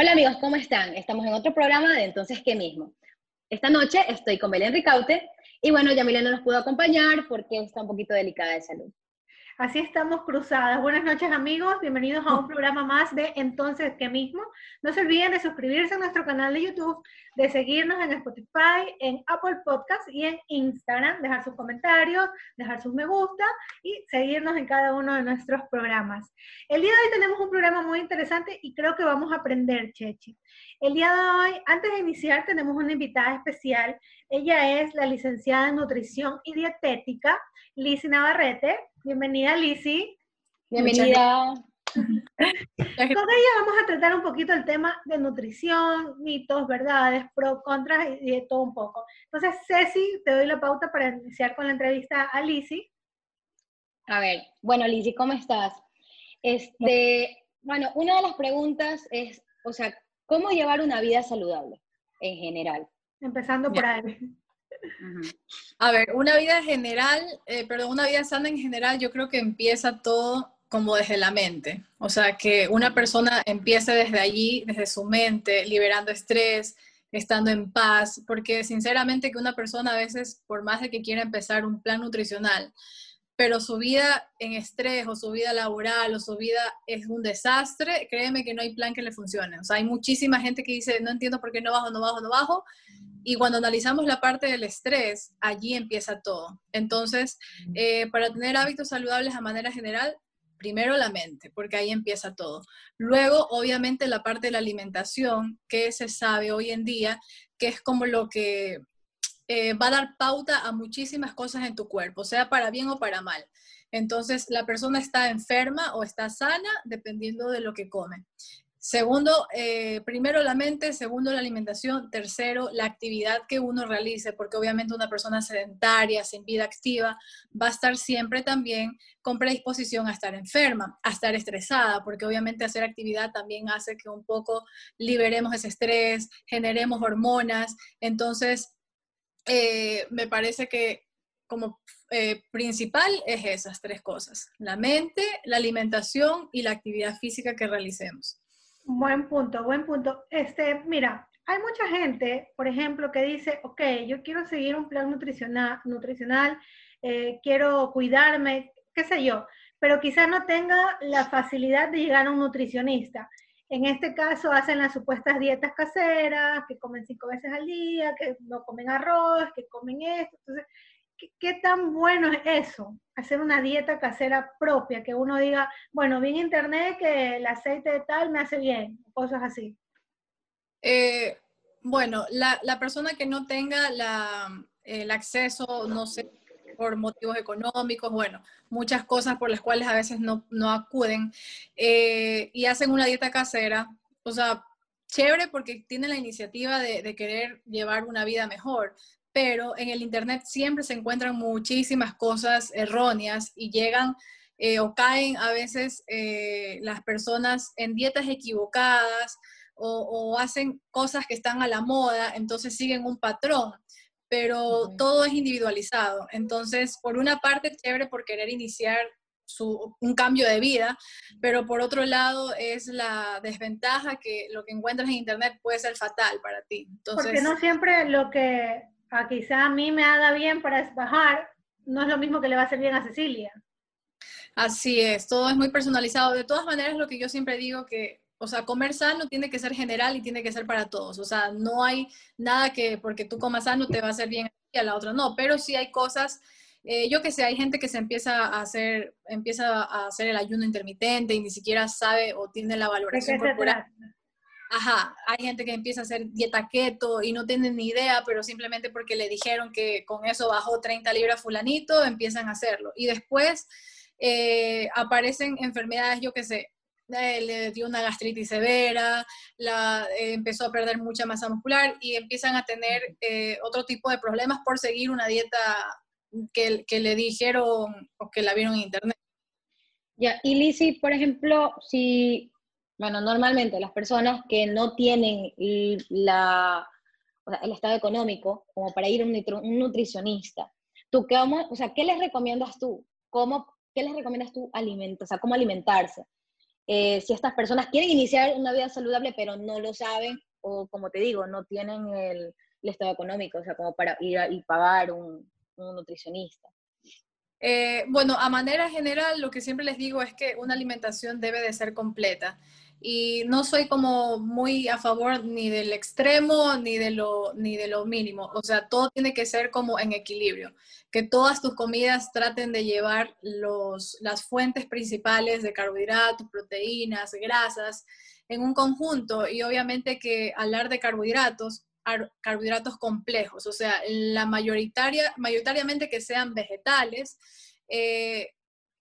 Hola amigos, ¿cómo están? Estamos en otro programa de Entonces, ¿qué mismo? Esta noche estoy con Belén Ricaute y bueno, Yamila no nos pudo acompañar porque está un poquito delicada de salud. Así estamos cruzadas. Buenas noches amigos, bienvenidos a un programa más de Entonces, ¿qué mismo? No se olviden de suscribirse a nuestro canal de YouTube, de seguirnos en Spotify, en Apple Podcast y en Instagram, dejar sus comentarios, dejar sus me gusta y seguirnos en cada uno de nuestros programas. El día de hoy tenemos un programa muy interesante y creo que vamos a aprender, Chechi. El día de hoy, antes de iniciar, tenemos una invitada especial. Ella es la licenciada en Nutrición y Dietética, Lizzy Navarrete. Bienvenida, Lizzy. Bienvenida. Con ella vamos a tratar un poquito el tema de nutrición, mitos, verdades, pro, contras y de todo un poco. Entonces, Ceci, te doy la pauta para iniciar con la entrevista a Lizzy. A ver, bueno, Lizzy, ¿cómo estás? Este, bueno, una de las preguntas es, o sea, ¿cómo llevar una vida saludable en general? Empezando por ahí. A ver, una vida general, eh, perdón, una vida sana en general, yo creo que empieza todo como desde la mente. O sea, que una persona empiece desde allí, desde su mente, liberando estrés, estando en paz, porque sinceramente que una persona a veces, por más de que quiera empezar un plan nutricional, pero su vida en estrés o su vida laboral o su vida es un desastre, créeme que no hay plan que le funcione. O sea, hay muchísima gente que dice, no entiendo por qué no bajo, no bajo, no bajo, y cuando analizamos la parte del estrés, allí empieza todo. Entonces, eh, para tener hábitos saludables a manera general, primero la mente, porque ahí empieza todo. Luego, obviamente, la parte de la alimentación, que se sabe hoy en día, que es como lo que eh, va a dar pauta a muchísimas cosas en tu cuerpo, sea para bien o para mal. Entonces, la persona está enferma o está sana dependiendo de lo que come. Segundo, eh, primero la mente, segundo la alimentación, tercero la actividad que uno realice, porque obviamente una persona sedentaria, sin vida activa, va a estar siempre también con predisposición a estar enferma, a estar estresada, porque obviamente hacer actividad también hace que un poco liberemos ese estrés, generemos hormonas. Entonces, eh, me parece que como eh, principal es esas tres cosas, la mente, la alimentación y la actividad física que realicemos. Buen punto, buen punto. Este, mira, hay mucha gente, por ejemplo, que dice, ok, yo quiero seguir un plan nutricional, nutricional eh, quiero cuidarme, qué sé yo, pero quizás no tenga la facilidad de llegar a un nutricionista. En este caso hacen las supuestas dietas caseras, que comen cinco veces al día, que no comen arroz, que comen esto. Entonces, ¿qué, tan bueno es eso? Hacer una dieta casera propia, que uno diga, bueno, vi en internet que el aceite de tal me hace bien, cosas así. Eh, bueno, la, persona que no tenga el acceso, no sé, por motivos económicos, bueno, muchas cosas por las cuales a veces no, acuden eh, y hacen una dieta casera, o sea, chévere porque tienen la iniciativa de, querer llevar una vida mejor, pero en el Internet siempre se encuentran muchísimas cosas erróneas y llegan eh, o caen a veces eh, las personas en dietas equivocadas o, hacen cosas que están a la moda, entonces siguen un patrón, pero todo es individualizado. Entonces, por una parte, chévere por querer iniciar un cambio de vida, pero por otro lado es la desventaja que lo que encuentras en Internet puede ser fatal para ti. Entonces, Porque no siempre lo que a quizá a mí me haga bien para bajar, no es lo mismo que le va a hacer bien a Cecilia. Así es, todo es muy personalizado. De todas maneras, lo que yo siempre digo que, o sea, comer sano tiene que ser general y tiene que ser para todos. O sea, no hay nada que porque tú comas sano te va a hacer bien y a la otra no, pero sí hay cosas, eh, yo que sé, hay gente que se empieza a hacer, empieza a hacer el ayuno intermitente y ni siquiera sabe o tiene la valoración corporal ajá, hay gente que empieza a hacer dieta keto y no tienen ni idea, pero simplemente porque le dijeron que con eso bajó 30 libras fulanito, empiezan a hacerlo. Y después eh, aparecen enfermedades, yo qué sé, eh, le dio una gastritis severa, la, eh, empezó a perder mucha masa muscular y empiezan a tener otro tipo de problemas por seguir una dieta que, le dijeron o que la vieron en internet. Ya, y Lizzy, por ejemplo, si bueno, normalmente las personas que no tienen el estado económico como para ir a un, nutricionista, ¿tú qué, o sea, ¿qué les recomiendas tú? ¿Cómo, ¿Qué les recomiendas tú alimentar, o sea, cómo alimentarse? eh, si estas personas quieren iniciar una vida saludable, pero no lo saben, o como te digo, no tienen el, estado económico, o sea, como para ir y pagar un, nutricionista. Eh, bueno, a manera general, lo que siempre les digo es que una alimentación debe de ser completa y no soy como muy a favor ni del extremo ni de lo ni de lo mínimo, o sea, todo tiene que ser como en equilibrio, que todas tus comidas traten de llevar los las fuentes principales de carbohidratos, proteínas, grasas en un conjunto. Y obviamente que hablar de carbohidratos carbohidratos complejos, o sea, la mayoritaria, mayoritariamente que sean vegetales, eh,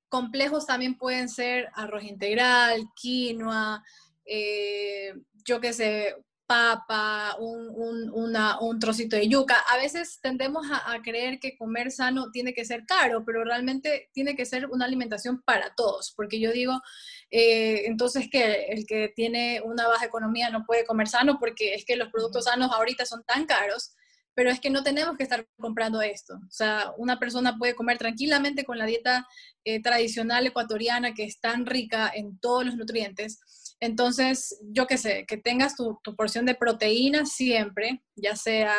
Complejos también pueden ser arroz integral, quinoa, eh, yo qué sé, papa, un, trocito de yuca. A veces tendemos a, creer que comer sano tiene que ser caro, pero realmente tiene que ser una alimentación para todos, porque yo digo, eh, entonces que el que tiene una baja economía no puede comer sano porque es que los productos sanos ahorita son tan caros pero es que no tenemos que estar comprando esto. O sea, una persona puede comer tranquilamente con la dieta eh, tradicional ecuatoriana que es tan rica en todos los nutrientes. Entonces, yo qué sé, que tengas tu, porción de proteína siempre, ya sea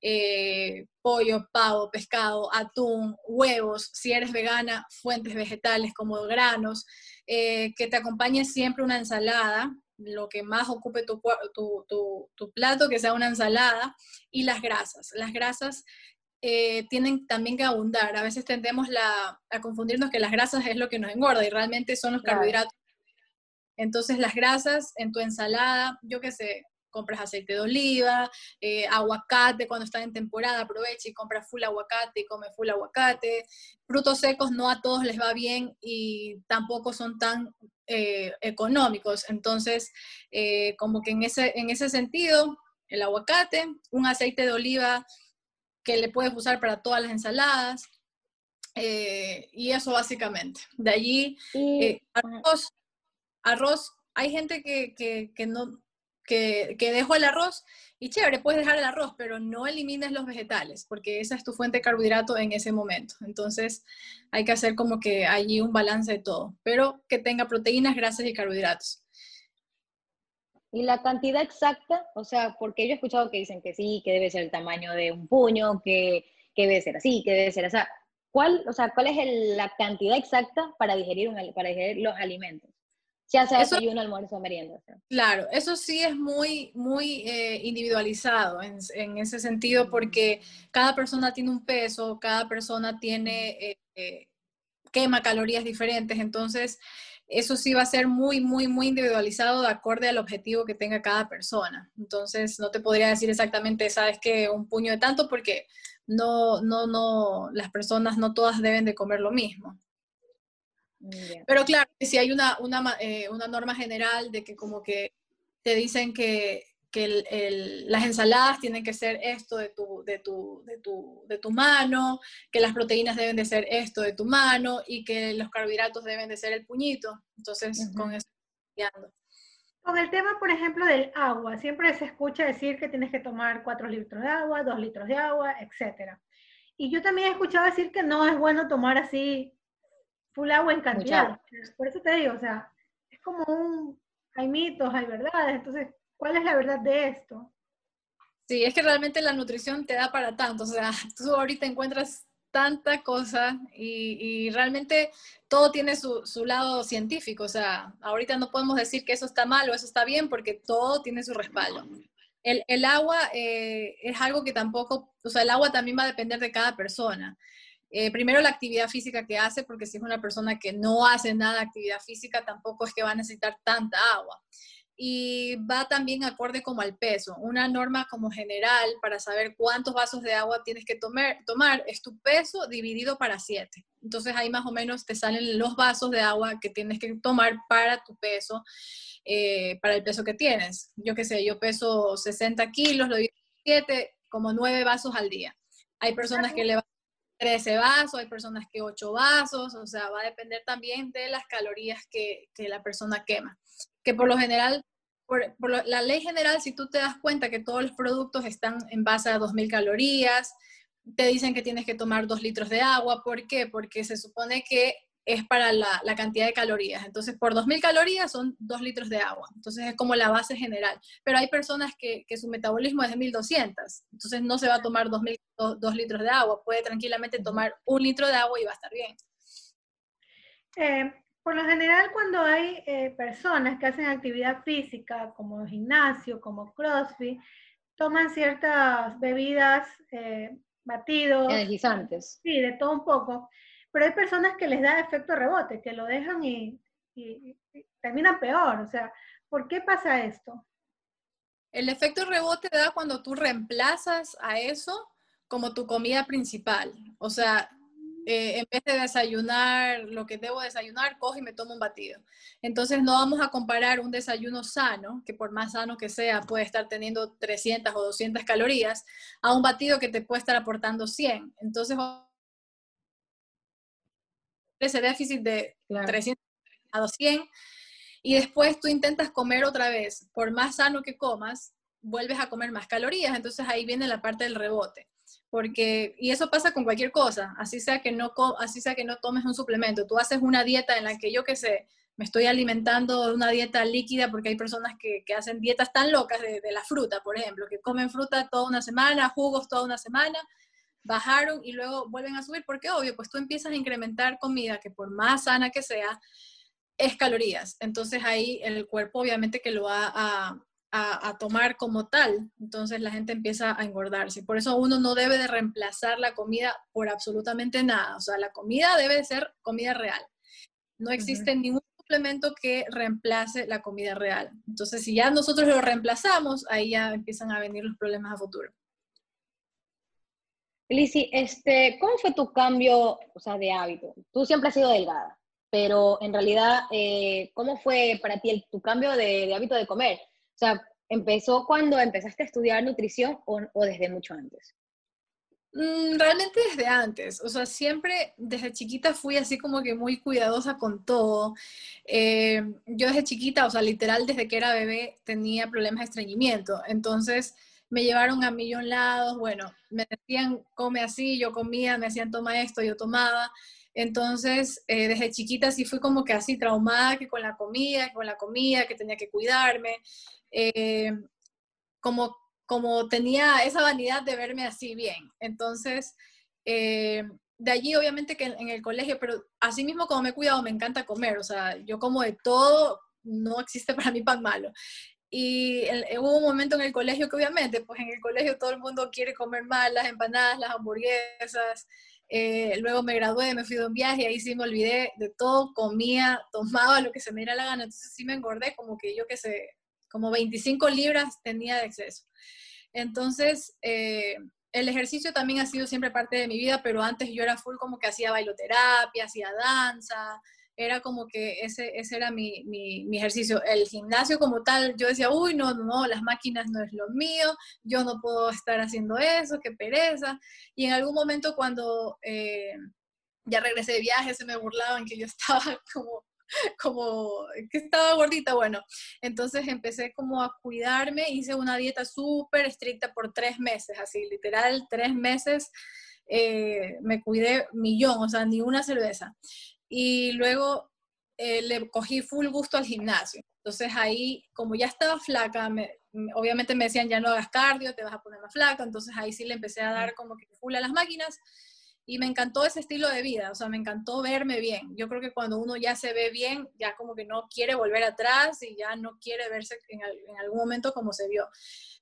eh, pollo, pavo, pescado, atún, huevos, si eres vegana, fuentes vegetales como granos, eh, que te acompañe siempre una ensalada, lo que más ocupe tu, tu, plato, que sea una ensalada, y las grasas. Las grasas eh, tienen también que abundar. A veces tendemos a confundirnos que las grasas es lo que nos engorda y realmente son los carbohidratos. Entonces las grasas en tu ensalada, yo qué sé, compras aceite de oliva, eh, aguacate cuando está en temporada, aprovecha y compra full aguacate y come full aguacate. Frutos secos no a todos les va bien y tampoco son tan eh, económicos. Entonces, eh, como que en ese, en ese sentido, el aguacate, un aceite de oliva que le puedes usar para todas las ensaladas. y eso básicamente. De allí, arroz, arroz, hay gente que, que no, que, dejo el arroz y chévere, puedes dejar el arroz, pero no elimines los vegetales, porque esa es tu fuente de carbohidrato en ese momento. Entonces hay que hacer como que allí un balance de todo, pero que tenga proteínas, grasas y carbohidratos. ¿Y la cantidad exacta? O sea, porque yo he escuchado que dicen que sí, que debe ser el tamaño de un puño, que, que debe ser así, que debe ser así. ¿Cuál, o sea, ¿cuál es la cantidad exacta para digerir, para digerir los alimentos? Ya sea eso, desayuno, almuerzo, merienda. Claro, eso sí es muy, muy eh, individualizado en, en, ese sentido porque cada persona tiene un peso, cada persona tiene, eh, eh, quema calorías diferentes, entonces eso sí va a ser muy, muy, muy individualizado de acorde al objetivo que tenga cada persona. Entonces no te podría decir exactamente, sabes que un puño de tanto porque no, no, no, las personas no todas deben de comer lo mismo. Pero claro, si hay una, una, eh, una, norma general de que como que te dicen que, que el, las ensaladas tienen que ser esto de tu, de, tu, de, tu, de tu mano, que las proteínas deben de ser esto de tu mano y que los carbohidratos deben de ser el puñito. Entonces, con eso Con el tema, por ejemplo, del agua, siempre se escucha decir que tienes que tomar 4 litros de agua, 2 litros de agua, etc. Y yo también he escuchado decir que no es bueno tomar así full agua en cantidad. Por eso te digo, o sea, es como un, hay mitos, hay verdades, entonces, ¿cuál es la verdad de esto? Sí, es que realmente la nutrición te da para tanto, o sea, tú ahorita encuentras tanta cosa y, realmente todo tiene su, lado científico, o sea, ahorita no podemos decir que eso está mal o eso está bien porque todo tiene su respaldo. El, agua eh, es algo que tampoco, o sea, el agua también va a depender de cada persona. Eh, primero la actividad física que hace, porque si es una persona que no hace nada de actividad física, tampoco es que va a necesitar tanta agua. Y va también acorde como al peso. Una norma como general para saber cuántos vasos de agua tienes que tomar, tomar es tu peso dividido para 7. Entonces ahí más o menos te salen los vasos de agua que tienes que tomar para tu peso, eh, para el peso que tienes. Yo qué sé, yo peso 60 kilos, lo divido 7, como 9 vasos al día. Hay personas que le van 13 vasos, hay personas que 8 vasos, o sea, va a depender también de las calorías que, la persona quema. Que por lo general, por, la ley general, si tú te das cuenta que todos los productos están en base a 2.000 calorías, te dicen que tienes que tomar 2 litros de agua. ¿Por qué? Porque se supone que es para la, cantidad de calorías. Entonces, por 2.000 calorías son 2 litros de agua. Entonces, es como la base general. Pero hay personas que, su metabolismo es de 1.200. Entonces, no se va a tomar 2, litros de agua. Puede tranquilamente tomar un litro de agua y va a estar bien. Eh, por lo general, cuando hay eh, personas que hacen actividad física, como gimnasio, como CrossFit, toman ciertas bebidas, eh, batidos. Energizantes. Sí, de todo un poco pero hay personas que les da efecto rebote, que lo dejan y, terminan peor. O sea, ¿por qué pasa esto? El efecto rebote da cuando tú reemplazas a eso como tu comida principal. O sea, eh, en vez de desayunar lo que debo desayunar, cojo y me tomo un batido. Entonces no vamos a comparar un desayuno sano, que por más sano que sea puede estar teniendo 300 o 200 calorías, a un batido que te puede estar aportando 100. Entonces ese déficit de 300 a 200 y después tú intentas comer otra vez, por más sano que comas, vuelves a comer más calorías, entonces ahí viene la parte del rebote. Porque, y eso pasa con cualquier cosa, así sea que no, así sea que no tomes un suplemento, tú haces una dieta en la que yo qué sé, me estoy alimentando de una dieta líquida porque hay personas que, que hacen dietas tan locas de, de, la fruta, por ejemplo, que comen fruta toda una semana, jugos toda una semana, bajaron y luego vuelven a subir, porque obvio, pues tú empiezas a incrementar comida que por más sana que sea, es calorías. Entonces ahí el cuerpo obviamente que lo va a, a, tomar como tal. Entonces la gente empieza a engordarse. Por eso uno no debe de reemplazar la comida por absolutamente nada. O sea, la comida debe de ser comida real. No existe ningún suplemento que reemplace la comida real. Entonces, si ya nosotros lo reemplazamos, ahí ya empiezan a venir los problemas a futuro. Lizzy, este, ¿cómo fue tu cambio o sea, de hábito? Tú siempre has sido delgada, pero en realidad, eh, ¿cómo fue para ti tu cambio de, hábito de comer? O sea, ¿empezó cuando empezaste a estudiar nutrición o, desde mucho antes? Mm, realmente desde antes, o sea, siempre desde chiquita fui así como que muy cuidadosa con todo. Eh, yo desde chiquita, o sea, literal desde que era bebé tenía problemas de estreñimiento, entonces me llevaron a millón lados, bueno, me decían, come así, yo comía, me decían, toma esto, yo tomaba. Entonces, eh, desde chiquita sí fui como que así traumada, que con la comida, con la comida, que tenía que cuidarme. Eh, como, como tenía esa vanidad de verme así bien. Entonces, eh, de allí obviamente que en, el colegio, pero así mismo como me he cuidado, me encanta comer. O sea, yo como de todo, no existe para mí pan malo. Y hubo un momento en el colegio que obviamente, pues en el colegio todo el mundo quiere comer más las empanadas, las hamburguesas. Eh, luego me gradué, me fui de un viaje ahí sí me olvidé de todo, comía, tomaba lo que se me diera la gana. Entonces sí me engordé como que yo que sé, como 25 libras tenía de exceso. Entonces, eh, el ejercicio también ha sido siempre parte de mi vida, pero antes yo era full como que hacía bailoterapia, hacía danza, era como que ese, ese era mi, mi, ejercicio. El gimnasio como tal, yo decía, uy, no, no, las máquinas no es lo mío, yo no puedo estar haciendo eso, qué pereza. Y en algún momento cuando eh, ya regresé de viaje, se me burlaban que yo estaba como como que estaba gordita, bueno, entonces empecé como a cuidarme, hice una dieta súper estricta por tres meses, así, literal, tres meses eh, me cuidé millón, o sea, ni una cerveza y luego eh, le cogí full gusto al gimnasio. Entonces ahí, como ya estaba flaca, obviamente me decían, ya no hagas cardio, te vas a poner más flaca, entonces ahí sí le empecé a dar como que full a las máquinas y me encantó ese estilo de vida, o sea, me encantó verme bien. Yo creo que cuando uno ya se ve bien, ya como que no quiere volver atrás y ya no quiere verse en, algún momento como se vio.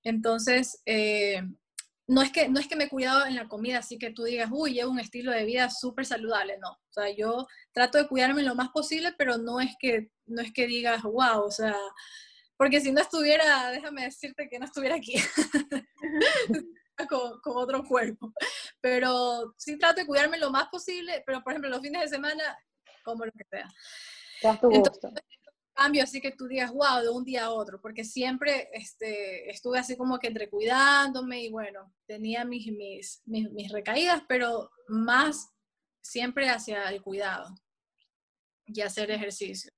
Entonces, eh, no es que, no es que me he cuidado en la comida, así que tú digas, uy, llevo un estilo de vida súper saludable, no. O sea, yo trato de cuidarme lo más posible, pero no es que, no es que digas, wow, o sea, porque si no estuviera, déjame decirte que no estuviera aquí, con, con, otro cuerpo. Pero sí trato de cuidarme lo más posible, pero por ejemplo, los fines de semana, como lo que sea. Entonces, cambio así que tú digas, wow, de un día a otro, porque siempre este, estuve así como que entre cuidándome y bueno, tenía mis, mis, mis, recaídas, pero más siempre hacia el cuidado y hacer ejercicio.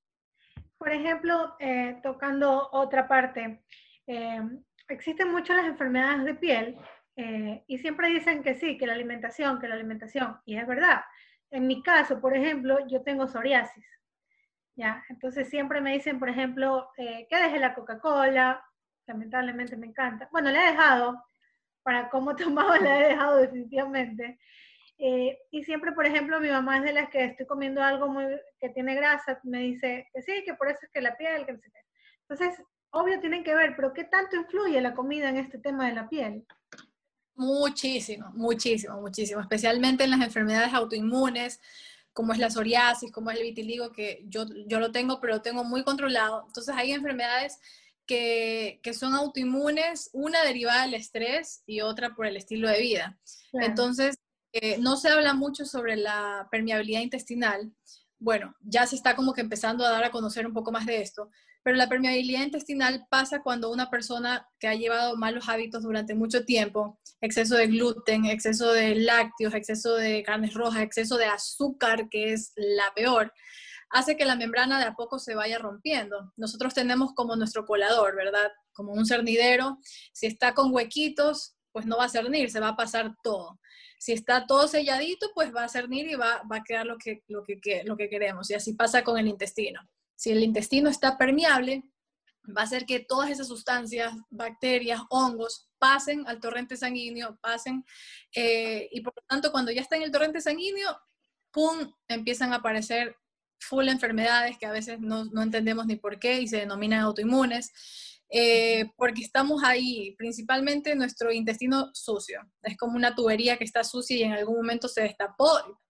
Por ejemplo, eh, tocando otra parte, eh, existen muchas las enfermedades de piel eh, y siempre dicen que sí, que la alimentación, que la alimentación, y es verdad, en mi caso, por ejemplo, yo tengo psoriasis. ¿Ya? Entonces siempre me dicen, por ejemplo, eh, que deje la Coca-Cola, lamentablemente me encanta. Bueno, la he dejado, para cómo tomaba la he dejado definitivamente. Eh, y siempre, por ejemplo, mi mamá es de las que estoy comiendo algo muy, que tiene grasa, me dice que sí, que por eso es que la piel, que no sé qué. Entonces, obvio tienen que ver, pero ¿qué tanto influye la comida en este tema de la piel? Muchísimo, muchísimo, muchísimo, especialmente en las enfermedades autoinmunes, como es la psoriasis, como es el vitiligo, que yo, yo lo tengo, pero lo tengo muy controlado. Entonces hay enfermedades que, que son autoinmunes, una derivada del estrés y otra por el estilo de vida. Entonces, eh, no se habla mucho sobre la permeabilidad intestinal. Bueno, ya se está como que empezando a dar a conocer un poco más de esto, pero la permeabilidad intestinal pasa cuando una persona que ha llevado malos hábitos durante mucho tiempo, exceso de gluten, exceso de lácteos, exceso de carnes rojas, exceso de azúcar, que es la peor, hace que la membrana de a poco se vaya rompiendo. Nosotros tenemos como nuestro colador, ¿verdad? Como un cernidero. Si está con huequitos, pues no va a cernir, se va a pasar todo. Si está todo selladito, pues va a cernir y va, va a quedar lo que, lo, que, lo que queremos. Y así pasa con el intestino. Si el intestino está permeable, va a hacer que todas esas sustancias, bacterias, hongos, pasen al torrente sanguíneo, pasen, eh, y por lo tanto cuando ya está en el torrente sanguíneo, ¡pum!, empiezan a aparecer full enfermedades que a veces no, no entendemos ni por qué y se denominan autoinmunes, eh, porque estamos ahí, principalmente nuestro intestino sucio. Es como una tubería que está sucia y en algún momento se destapó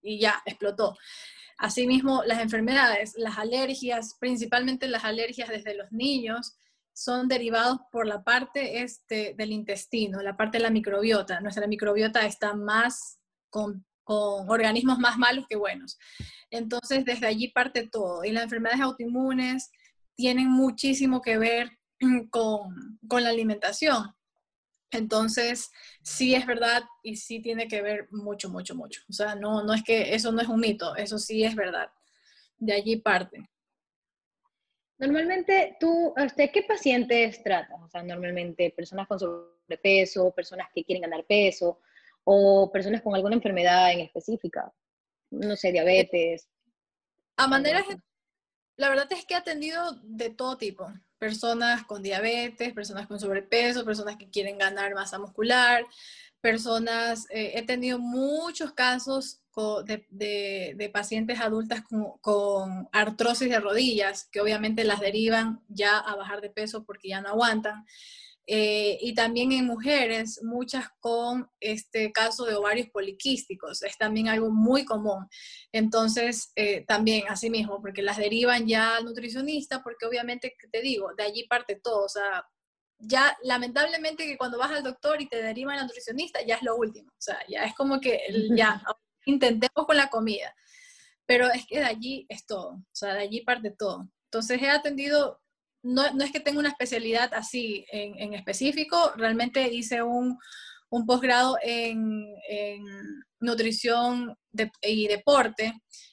y ya explotó. Asimismo, las enfermedades, las alergias, principalmente las alergias desde los niños, son derivados por la parte este, del intestino, la parte de la microbiota. Nuestra microbiota está más con, organismos más malos que buenos. Entonces, desde allí parte todo. Y las enfermedades autoinmunes tienen muchísimo que ver con, con la alimentación. Entonces, sí es verdad y sí tiene que ver mucho, mucho, mucho. O sea, no, no es que eso no es un mito, eso sí es verdad. De allí parte. Normalmente, tú, este, ¿qué pacientes tratas? O sea, normalmente personas con sobrepeso, personas que quieren ganar peso o personas con alguna enfermedad en específica, no sé, diabetes. A manera, la verdad es que he atendido de todo tipo personas con diabetes, personas con sobrepeso, personas que quieren ganar masa muscular, personas, eh, he tenido muchos casos de, pacientes adultas con, con, artrosis de rodillas, que obviamente las derivan ya a bajar de peso porque ya no aguantan. Eh, y también en mujeres, muchas con este caso de ovarios poliquísticos, es también algo muy común. Entonces, eh, también así mismo, porque las derivan ya al nutricionista, porque obviamente, te digo, de allí parte todo, o sea, ya lamentablemente que cuando vas al doctor y te derivan al nutricionista, ya es lo último, o sea, ya es como que ya intentemos con la comida, pero es que de allí es todo, o sea, de allí parte todo. Entonces he atendido no, es que tenga una especialidad así en, específico, realmente hice un, posgrado en, nutrición y deporte,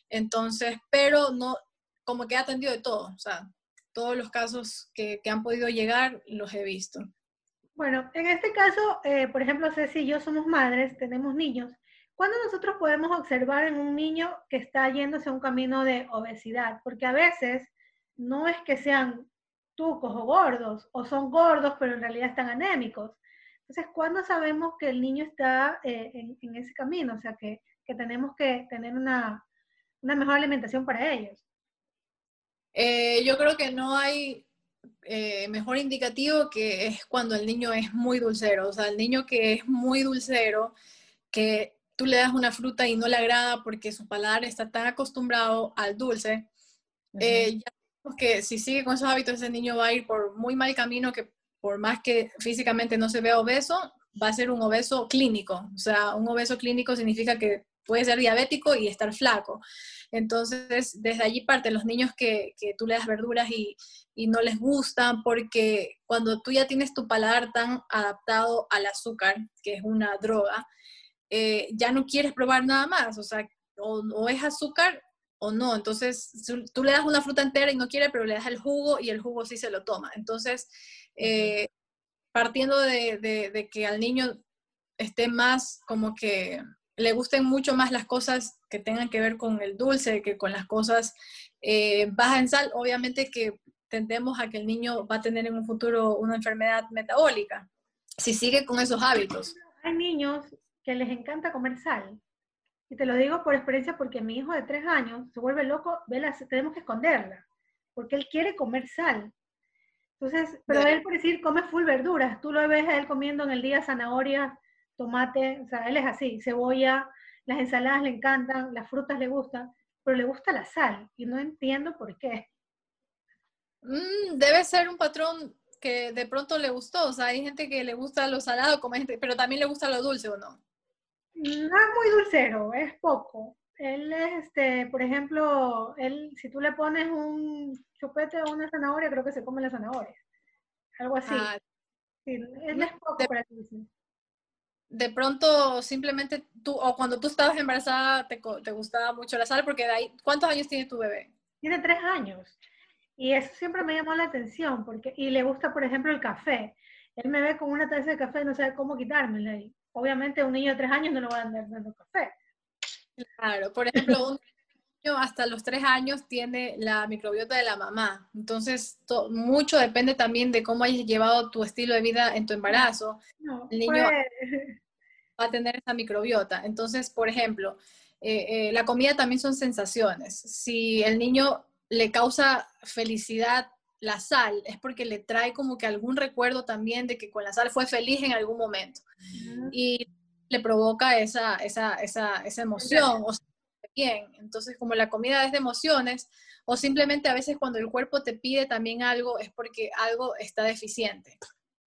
entonces, pero no, como que he atendido de todo, o sea, todos los casos que, han podido llegar los he visto. Bueno, en este caso, eh, por ejemplo, Ceci y yo somos madres, tenemos niños. ¿Cuándo nosotros podemos observar en un niño que está yéndose a un camino de obesidad? Porque a veces no es que sean tucos o gordos, o son gordos pero en realidad están anémicos. Entonces, ¿cuándo sabemos que el niño está eh, en, ese camino? O sea, que, tenemos que tener una, mejor alimentación para ellos. Eh, yo creo que no hay eh, mejor indicativo que es cuando el niño es muy dulcero. O sea, el niño que es muy dulcero, que tú le das una fruta y no le agrada porque su paladar está tan acostumbrado al dulce, ya que si sigue con esos hábitos, ese niño va a ir por muy mal camino que por más que físicamente no se vea obeso, va a ser un obeso clínico. O sea, un obeso clínico significa que puede ser diabético y estar flaco. Entonces, desde allí parte los niños que, que tú le das verduras y, y, no les gustan, porque cuando tú ya tienes tu paladar tan adaptado al azúcar, que es una droga, eh, ya no quieres probar nada más. O sea, o es azúcar o no. Entonces, tú le das una fruta entera y no quiere, pero le das el jugo y el jugo sí se lo toma. Entonces, eh, partiendo de, que al niño esté más como que le gusten mucho más las cosas que tengan que ver con el dulce que con las cosas eh, bajas en sal, obviamente que tendemos a que el niño va a tener en un futuro una enfermedad metabólica, si sigue con esos hábitos. Hay niños que les encanta comer sal. Y te lo digo por experiencia porque mi hijo de tres años se vuelve loco, ve tenemos que esconderla, porque él quiere comer sal. Entonces, pero él por decir come full verduras, tú lo ves a él comiendo en el día zanahorias, tomate, o sea, él es así, cebolla, las ensaladas le encantan, las frutas le gustan, pero le gusta la sal y no entiendo por qué. Mm, debe ser un patrón que de pronto le gustó, o sea, hay gente que le gusta lo salado, como gente, pero también le gusta lo dulce o no. No es muy dulcero, es poco. Él es, este, por ejemplo, él, si tú le pones un chupete o una zanahoria, creo que se come la zanahoria. Algo así. Ah, sí, él es poco para el dulce de pronto simplemente tú, o cuando tú estabas embarazada, te, te, gustaba mucho la sal, porque de ahí, ¿cuántos años tiene tu bebé? Tiene tres años. Y eso siempre me llamó la atención, porque, y le gusta, por ejemplo, el café. Él me ve con una taza de café y no sabe cómo quitármela. Y obviamente un niño de tres años no le va a andar dando café. Claro, por ejemplo, un niño hasta los tres años tiene la microbiota de la mamá. Entonces, mucho depende también de cómo hayas llevado tu estilo de vida en tu embarazo. el niño va a tener esa microbiota. Entonces, por ejemplo, eh, eh, la comida también son sensaciones. Si el niño le causa felicidad la sal, es porque le trae como que algún recuerdo también de que con la sal fue feliz en algún momento. Y le provoca esa, esa, esa, esa emoción. O bien. Entonces, como la comida es de emociones, o simplemente a veces cuando el cuerpo te pide también algo, es porque algo está deficiente.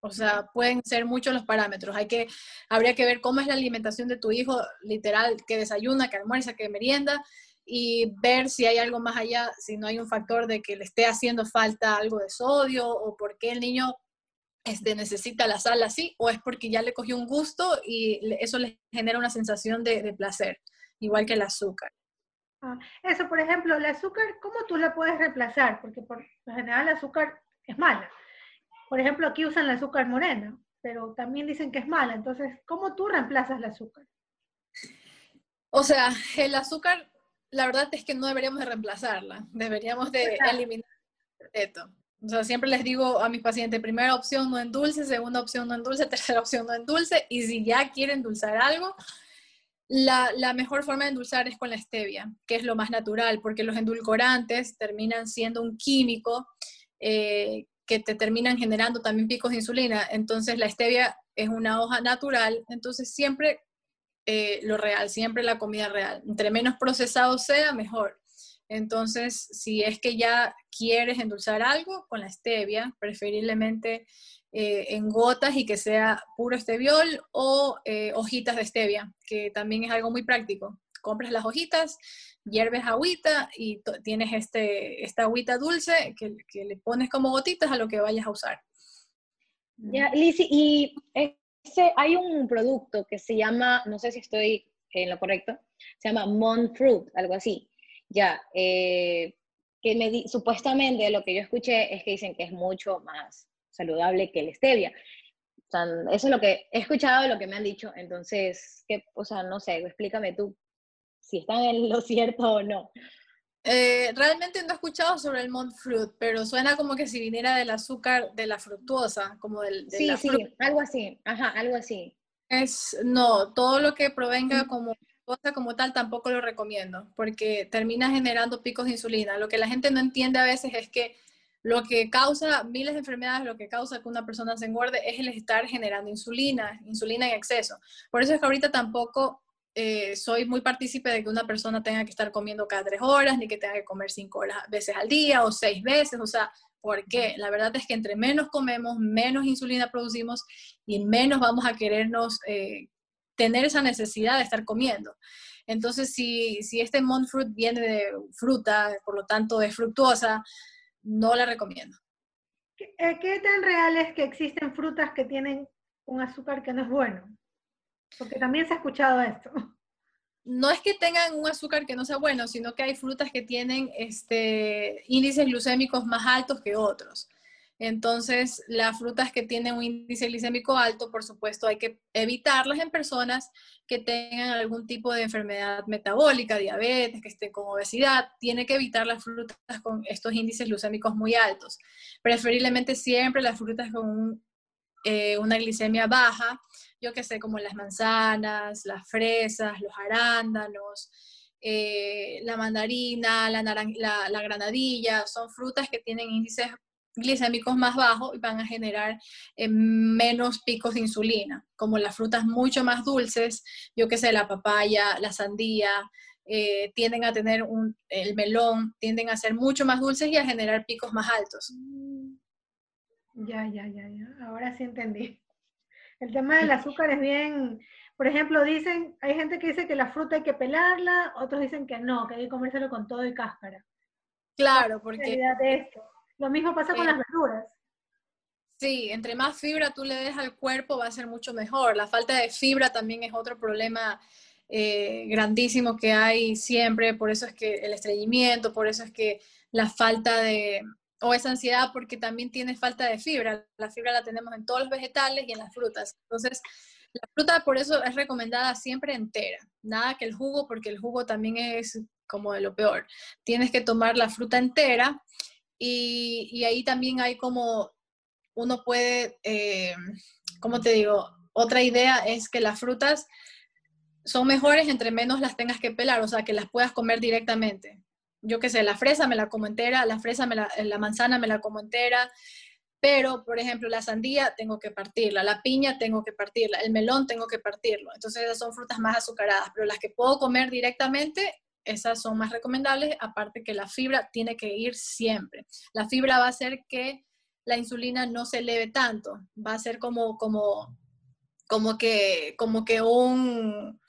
O sea, pueden ser muchos los parámetros. Hay que, habría que ver cómo es la alimentación de tu hijo, literal, que desayuna, que almuerza, que merienda, y ver si hay algo más allá, si no hay un factor de que le esté haciendo falta algo de sodio o por qué el niño este, necesita la sal así, o es porque ya le cogió un gusto y eso le genera una sensación de, placer, igual que el azúcar. Ah, eso, por ejemplo, el azúcar, ¿cómo tú la puedes reemplazar? Porque por lo general el azúcar es mala. Por ejemplo, aquí usan el azúcar morena, pero también dicen que es mala. Entonces, ¿cómo tú reemplazas el azúcar? O sea, el azúcar la verdad es que no deberíamos de reemplazarla, deberíamos de eliminar esto. O sea, siempre les digo a mis pacientes, primera opción no en dulce, segunda opción no en dulce, tercera opción no en dulce, y si ya quieren endulzar algo, la, la, mejor forma de endulzar es con la stevia, que es lo más natural, porque los endulcorantes terminan siendo un químico eh, que te terminan generando también picos de insulina. Entonces la stevia es una hoja natural, entonces siempre eh, lo real, siempre la comida real. Entre menos procesado sea, mejor. Entonces, si es que ya quieres endulzar algo con la stevia, preferiblemente eh, en gotas y que sea puro esteviol o eh, hojitas de stevia, que también es algo muy práctico. Compras las hojitas, hierves agüita y tienes este, esta agüita dulce que, que, le pones como gotitas a lo que vayas a usar. Ya, Lizzy, y hay un producto que se llama, no sé si estoy en lo correcto, se llama Monk Fruit, algo así. Ya, eh, que me supuestamente lo que yo escuché es que dicen que es mucho más saludable que el stevia. O sea, eso es lo que he escuchado, lo que me han dicho. Entonces, ¿qué, o sea, no sé, explícame tú si están en lo cierto o no. Eh, realmente no he escuchado sobre el monk fruit, pero suena como que si viniera del azúcar de la fructuosa, como del... sí, sí, algo así, ajá, algo así. Es, no, todo lo que provenga como cosa como tal tampoco lo recomiendo, porque termina generando picos de insulina. Lo que la gente no entiende a veces es que lo que causa miles de enfermedades, lo que causa que una persona se engorde es el estar generando insulina, insulina en exceso. Por eso es que ahorita tampoco eh, soy muy partícipe de que una persona tenga que estar comiendo cada tres horas, ni que tenga que comer cinco horas veces al día o seis veces, o sea, ¿por qué? La verdad es que entre menos comemos, menos insulina producimos y menos vamos a querernos eh, tener esa necesidad de estar comiendo. Entonces, si, si este monk fruit viene de fruta, por lo tanto es fructuosa, no la recomiendo. ¿Qué, eh, ¿Qué tan real es que existen frutas que tienen un azúcar que no es bueno? Porque también se ha escuchado esto. No es que tengan un azúcar que no sea bueno, sino que hay frutas que tienen este, índices glucémicos más altos que otros. Entonces, las frutas que tienen un índice glicémico alto, por supuesto, hay que evitarlas en personas que tengan algún tipo de enfermedad metabólica, diabetes, que estén con obesidad. Tiene que evitar las frutas con estos índices glucémicos muy altos. Preferiblemente siempre las frutas con eh, una glicemia baja, yo que sé, como las manzanas, las fresas, los arándanos, eh, la mandarina, la, la, granadilla, son frutas que tienen índices glicémicos más bajos y van a generar eh, menos picos de insulina, como las frutas mucho más dulces, yo que sé, la papaya, la sandía, eh, tienden a tener un, el melón, tienden a ser mucho más dulces y a generar picos más altos. Ya, ya, ya, ya. Ahora sí entendí. El tema del azúcar es bien, por ejemplo, dicen, hay gente que dice que la fruta hay que pelarla, otros dicen que no, que hay que comérselo con todo y cáscara. Claro, porque... De esto? Lo mismo pasa con las verduras. Sí, entre más fibra tú le des al cuerpo va a ser mucho mejor. La falta de fibra también es otro problema eh, grandísimo que hay siempre, por eso es que el estreñimiento, por eso es que la falta de, o esa ansiedad porque también tiene falta de fibra. La fibra la tenemos en todos los vegetales y en las frutas. Entonces, la fruta por eso es recomendada siempre entera, nada que el jugo, porque el jugo también es como de lo peor. Tienes que tomar la fruta entera y, ahí también hay como, uno puede, eh, ¿cómo te digo? Otra idea es que las frutas son mejores entre menos las tengas que pelar, o sea, que las puedas comer directamente. Yo qué sé, la fresa me la como entera, la fresa, me la, la manzana me la como entera, pero, por ejemplo, la sandía tengo que partirla, la piña tengo que partirla, el melón tengo que partirlo. Entonces, esas son frutas más azucaradas, pero las que puedo comer directamente, esas son más recomendables, aparte que la fibra tiene que ir siempre. La fibra va a hacer que la insulina no se eleve tanto, va a ser como, como, como que, como que un,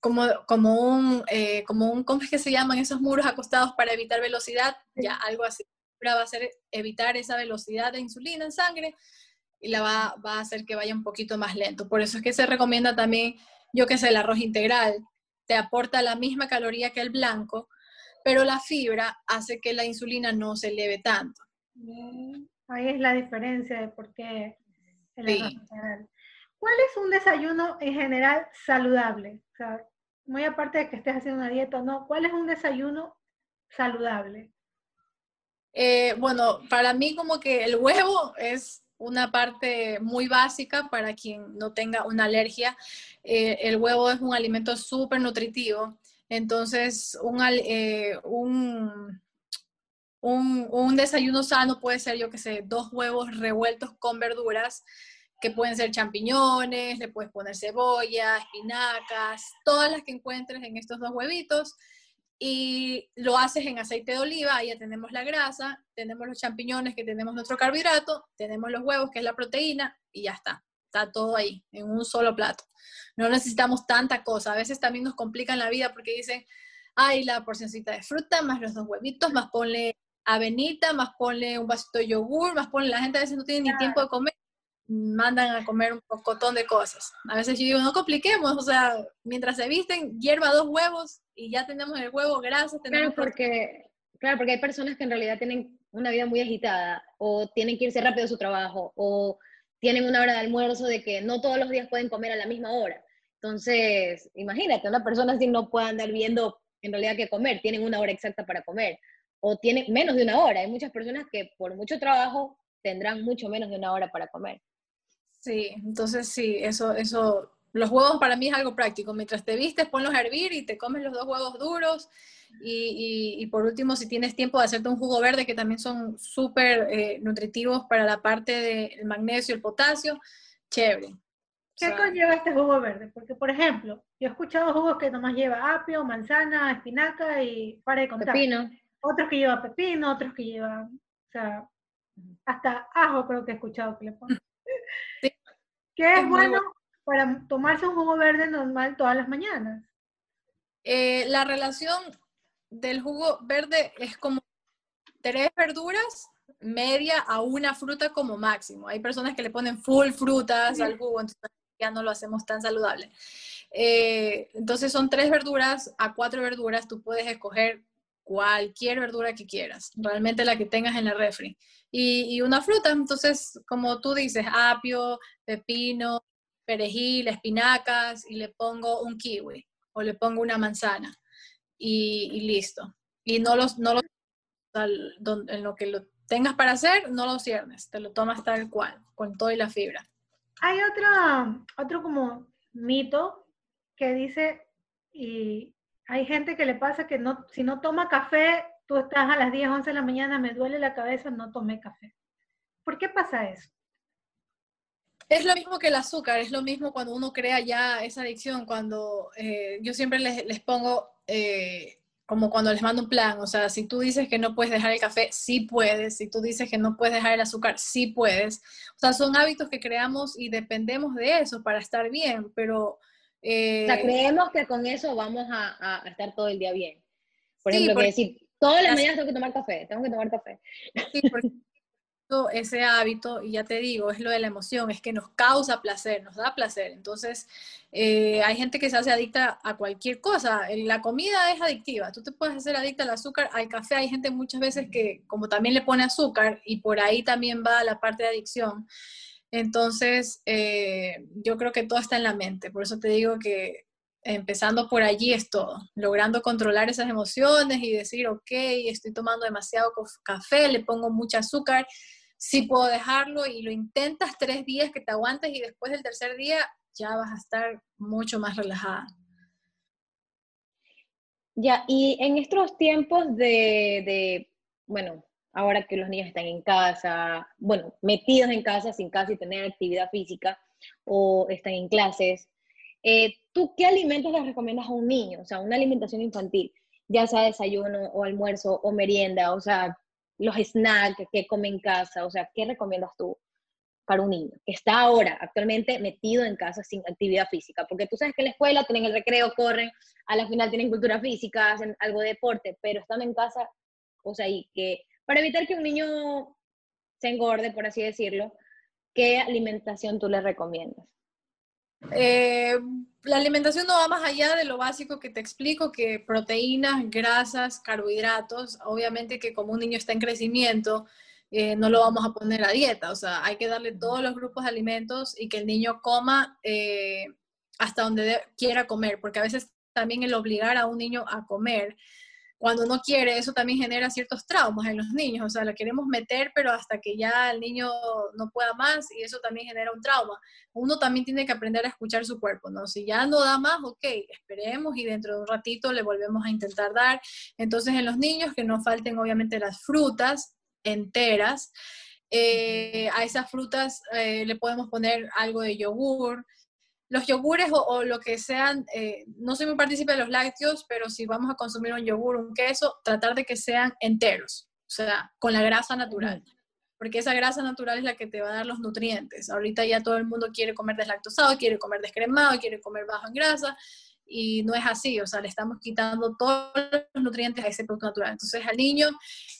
como, como un, eh, como un, ¿cómo es que se llaman esos muros acostados para evitar velocidad? Ya, algo así va a hacer evitar esa velocidad de insulina en sangre y la va, a hacer que vaya un poquito más lento. Por eso es que se recomienda también, yo que sé, el arroz integral. Te aporta la misma caloría que el blanco, pero la fibra hace que la insulina no se eleve tanto. Ahí es la diferencia de por qué el arroz integral. ¿Cuál es un desayuno en general saludable? O sea, muy aparte de que estés haciendo una dieta o no, ¿cuál es un desayuno saludable? Eh, bueno, para mí como que el huevo es una parte muy básica para quien no tenga una alergia. Eh, el huevo es un alimento súper nutritivo, entonces eh, un, un, un, desayuno sano puede ser, yo que sé, dos huevos revueltos con verduras, que pueden ser champiñones, le puedes poner cebolla, espinacas, todas las que encuentres en estos dos huevitos y lo haces en aceite de oliva, ahí ya tenemos la grasa, tenemos los champiñones que tenemos nuestro carbohidrato, tenemos los huevos que es la proteína y ya está. Está todo ahí, en un solo plato. No necesitamos tanta cosa. A veces también nos complican la vida porque dicen, ay, la porcioncita de fruta, más los dos huevitos, más ponle avenita, más ponle un vasito de yogur, más ponle, la gente a veces no tiene ni tiempo de comer, mandan a comer un pocotón de cosas. A veces yo digo, no compliquemos, o sea, mientras se visten, hierba dos huevos y ya tenemos el huevo, grasa. Tenemos claro, porque, claro, porque hay personas que en realidad tienen una vida muy agitada o tienen que irse rápido a su trabajo o tienen una hora de almuerzo de que no todos los días pueden comer a la misma hora. Entonces, imagínate, una persona así no puede andar viendo en realidad qué comer, tienen una hora exacta para comer o tienen menos de una hora. Hay muchas personas que por mucho trabajo tendrán mucho menos de una hora para comer. Sí, entonces sí, eso, eso, los huevos para mí es algo práctico. Mientras te vistes, ponlos a hervir y te comes los dos huevos duros. Y, por último, si tienes tiempo de hacerte un jugo verde, que también son súper eh, nutritivos para la parte del magnesio y el potasio, chévere. ¿Qué conlleva este jugo verde? Porque, por ejemplo, yo he escuchado jugos que nomás lleva apio, manzana, espinaca y para de contar. Pepino. Otros que llevan pepino, otros que llevan, o sea, hasta ajo creo que he escuchado que le ponen. ¿Qué es, bueno, para tomarse un jugo verde normal todas las mañanas? Eh, la relación del jugo verde es como tres verduras, media a una fruta como máximo. Hay personas que le ponen full frutas al jugo, entonces ya no lo hacemos tan saludable. Eh, entonces son tres verduras a cuatro verduras, tú puedes escoger cualquier verdura que quieras, realmente la que tengas en la refri. Y, una fruta, entonces, como tú dices, apio, pepino, perejil, espinacas, y le pongo un kiwi o le pongo una manzana y, listo. Y no los, no los, en lo que lo tengas para hacer, no lo ciernes, te lo tomas tal cual, con todo y la fibra. Hay otro, otro como mito que dice, y hay gente que le pasa que no, si no toma café, tú estás a las 10, 11 de la mañana, me duele la cabeza, no tomé café. ¿Por qué pasa eso? Es lo mismo que el azúcar, es lo mismo cuando uno crea ya esa adicción, cuando eh, yo siempre les, pongo eh, como cuando les mando un plan, o sea, si tú dices que no puedes dejar el café, sí puedes, si tú dices que no puedes dejar el azúcar, sí puedes. O sea, son hábitos que creamos y dependemos de eso para estar bien, pero o sea, eh, creemos que con eso vamos a, estar todo el día bien. Por ejemplo, que decir, todas las mañanas tengo que tomar café, tengo que tomar café. Sí, porque ese hábito, y ya te digo, es lo de la emoción, es que nos causa placer, nos da placer. Entonces, eh, hay gente que se hace adicta a cualquier cosa. La comida es adictiva. Tú te puedes hacer adicta al azúcar, al café. Hay gente muchas veces que, como también le pone azúcar, y por ahí también va la parte de adicción. Entonces, eh, yo creo que todo está en la mente. Por eso te digo que empezando por allí es todo. Logrando controlar esas emociones y decir, ok, estoy tomando demasiado café, le pongo mucho azúcar, sí puedo dejarlo y lo intentas tres días que te aguantes y después del tercer día ya vas a estar mucho más relajada. Ya, y en estos tiempos de bueno, ahora que los niños están en casa, bueno, metidos en casa sin casi tener actividad física o están en clases, eh, ¿tú qué alimentos les recomiendas a un niño? O sea, una alimentación infantil, ya sea desayuno o almuerzo o merienda, o sea, los snacks que come en casa, o sea, ¿qué recomiendas tú para un niño que está ahora actualmente metido en casa sin actividad física? Porque tú sabes que en la escuela tienen el recreo, corren, a la final tienen cultura física, hacen algo de deporte, pero están en casa, o sea, y que para evitar que un niño se engorde, por así decirlo, ¿qué alimentación tú le recomiendas? Eh, la alimentación no va más allá de lo básico que te explico, que proteínas, grasas, carbohidratos, obviamente que como un niño está en crecimiento, eh, no lo vamos a poner a dieta, o sea, hay que darle todos los grupos de alimentos y que el niño coma eh, hasta donde quiera comer, porque a veces también el obligar a un niño a comer cuando no quiere, eso también genera ciertos traumas en los niños, o sea, lo queremos meter, pero hasta que ya el niño no pueda más y eso también genera un trauma. Uno también tiene que aprender a escuchar su cuerpo, ¿no? Si ya no da más, ok, esperemos y dentro de un ratito le volvemos a intentar dar. Entonces, en los niños que no falten obviamente las frutas enteras, eh, a esas frutas eh, le podemos poner algo de yogur, los yogures o, lo que sean, eh, no soy muy partícipe de los lácteos, pero si vamos a consumir un yogur, un queso, tratar de que sean enteros, o sea, con la grasa natural, porque esa grasa natural es la que te va a dar los nutrientes. Ahorita ya todo el mundo quiere comer deslactosado, quiere comer descremado, quiere comer bajo en grasa, y no es así, o sea, le estamos quitando todos los nutrientes a ese producto natural. Entonces al niño,